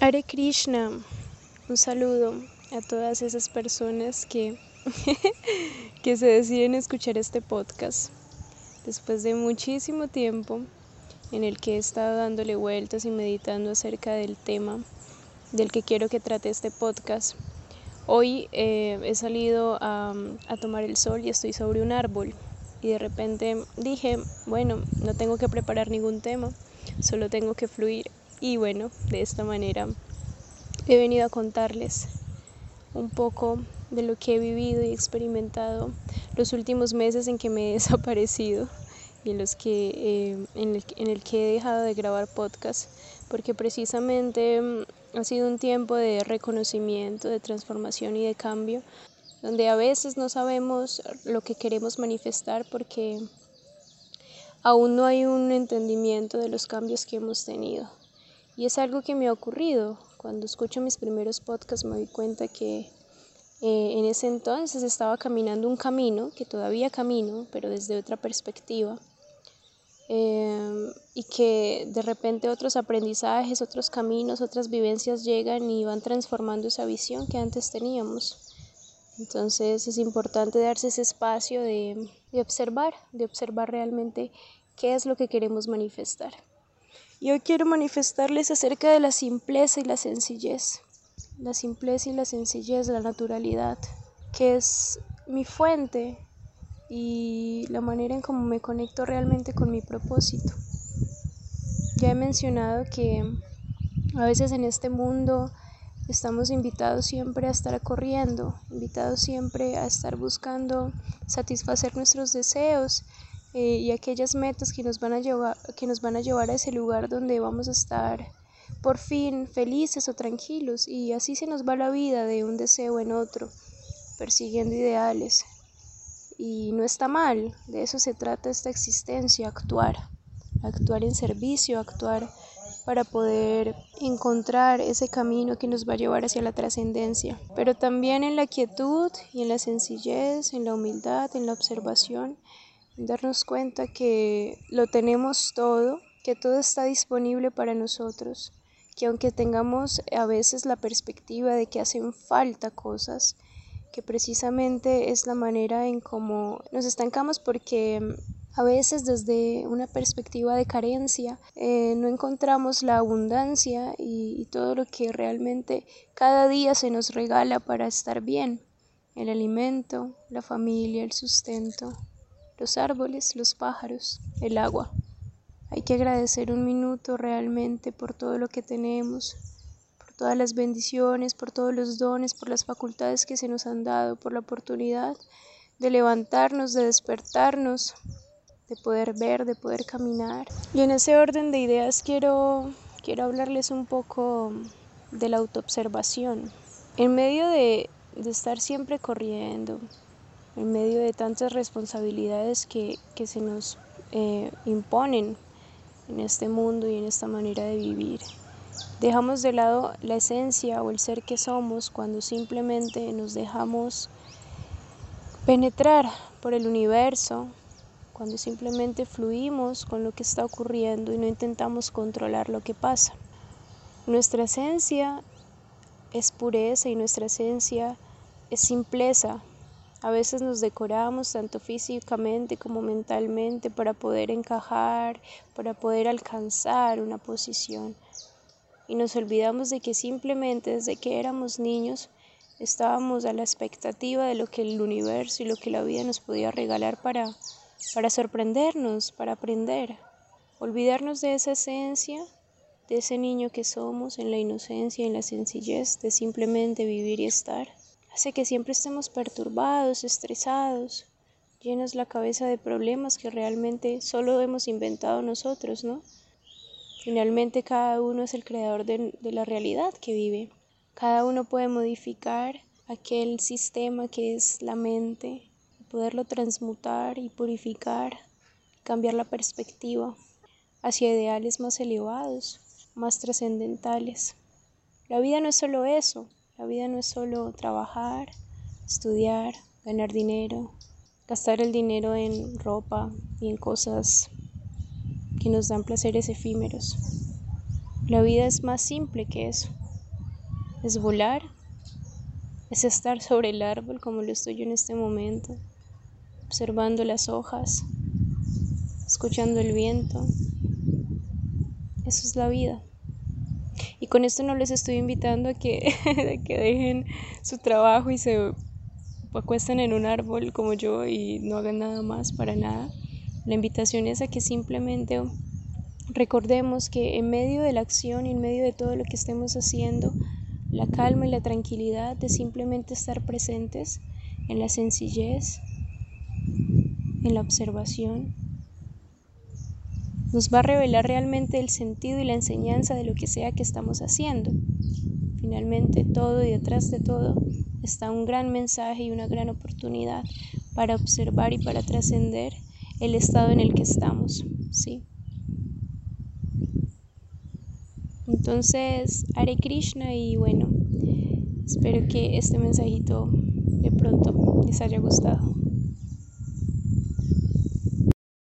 Hare Krishna, un saludo a todas esas personas que, que se deciden escuchar este podcast. Después de muchísimo tiempo en el que he estado dándole vueltas y meditando acerca del tema del que quiero que trate este podcast, hoy eh, he salido a, a tomar el sol y estoy sobre un árbol y de repente dije, bueno, no tengo que preparar ningún tema, solo tengo que fluir y bueno, de esta manera he venido a contarles un poco de lo que he vivido y experimentado los últimos meses en que me he desaparecido y en los que eh, en, el, en, el, que he dejado de grabar podcast porque precisamente mm, ha sido un tiempo de reconocimiento, de transformación y de cambio donde a veces no sabemos lo que queremos manifestar porque aún no hay un entendimiento de los cambios que hemos tenido. Y es algo que me ha ocurrido. Cuando escucho mis primeros podcasts me doy cuenta que eh, en ese entonces estaba caminando un camino, que todavía camino, pero desde otra perspectiva. Eh, y que de repente otros aprendizajes, otros caminos, otras vivencias llegan y van transformando esa visión que antes teníamos. Entonces es importante darse ese espacio de, de, observar, de observar realmente qué es lo que queremos manifestar. Y hoy quiero manifestarles acerca de la simpleza y la sencillez. La simpleza y la sencillez, la naturalidad, que es mi fuente y la manera en cómo me conecto realmente con mi propósito. Ya he mencionado que a veces en este mundo Estamos invitados siempre a estar corriendo, invitados siempre a estar buscando satisfacer nuestros deseos eh, y aquellas metas que nos, van a llevar, que nos van a llevar a ese lugar donde vamos a estar por fin felices o tranquilos y así se nos va la vida de un deseo en otro, persiguiendo ideales. Y no está mal, de eso se trata esta existencia, actuar, actuar en servicio, actuar para poder encontrar ese camino que nos va a llevar hacia la trascendencia, pero también en la quietud y en la sencillez, en la humildad, en la observación, darnos cuenta que lo tenemos todo, que todo está disponible para nosotros, que aunque tengamos a veces la perspectiva de que hacen falta cosas, que precisamente es la manera en cómo nos estancamos porque a veces desde una perspectiva de carencia eh, no encontramos la abundancia y todo lo que realmente cada día se nos regala para estar bien. El alimento, la familia, el sustento, los árboles, los pájaros, el agua. Hay que agradecer un minuto realmente por todo lo que tenemos, por todas las bendiciones, por todos los dones, por las facultades que se nos han dado, por la oportunidad de levantarnos, de despertarnos, de poder ver, de poder caminar. Y en ese orden de ideas quiero, quiero hablarles un poco de la autoobservación. En medio de, de estar siempre corriendo, en medio de tantas responsabilidades que, que se nos eh, imponen en este mundo y en esta manera de vivir, dejamos de lado la esencia o el ser que somos cuando simplemente nos dejamos penetrar por el universo, cuando simplemente fluimos con lo que está ocurriendo y no intentamos controlar lo que pasa. Nuestra esencia es pureza y nuestra esencia es simpleza. A veces nos decoramos tanto físicamente como mentalmente para poder encajar, para poder alcanzar una posición. Y nos olvidamos de que simplemente desde que éramos niños estábamos a la expectativa de lo que el universo y lo que la vida nos podía regalar para para sorprendernos, para aprender, olvidarnos de esa esencia, de ese niño que somos en la inocencia, en la sencillez de simplemente vivir y estar. Hace que siempre estemos perturbados, estresados, llenos la cabeza de problemas que realmente solo hemos inventado nosotros, ¿no? Finalmente cada uno es el creador de, la realidad que vive. Cada uno puede modificar aquel sistema que es la mente, poderlo transmutar y purificar, cambiar la perspectiva hacia ideales más elevados, más trascendentales. La vida no es solo eso, la vida no es solo trabajar, estudiar, ganar dinero, gastar el dinero en ropa y en cosas que nos dan placeres efímeros. La vida es más simple que eso. es volar, es estar sobre el árbol como lo estoy yo en este momento, observando las hojas, escuchando el viento. Eso es la vida. Y con esto no les estoy invitando a que, que dejen su trabajo y se acuesten en un árbol como yo y no hagan nada más para nada. La invitación es a que simplemente recordemos que en medio de la acción y en medio de todo lo que estemos haciendo, la calma y la tranquilidad de simplemente estar presentes en la sencillez, en la observación, nos va a revelar realmente el sentido y la enseñanza de lo que sea que estamos haciendo. Finalmente, todo y detrás de todo está un gran mensaje y una gran oportunidad para observar y para trascender el estado en el que estamos, ¿sí? Entonces, Hare Krishna y bueno, espero que este mensajito de pronto les haya gustado.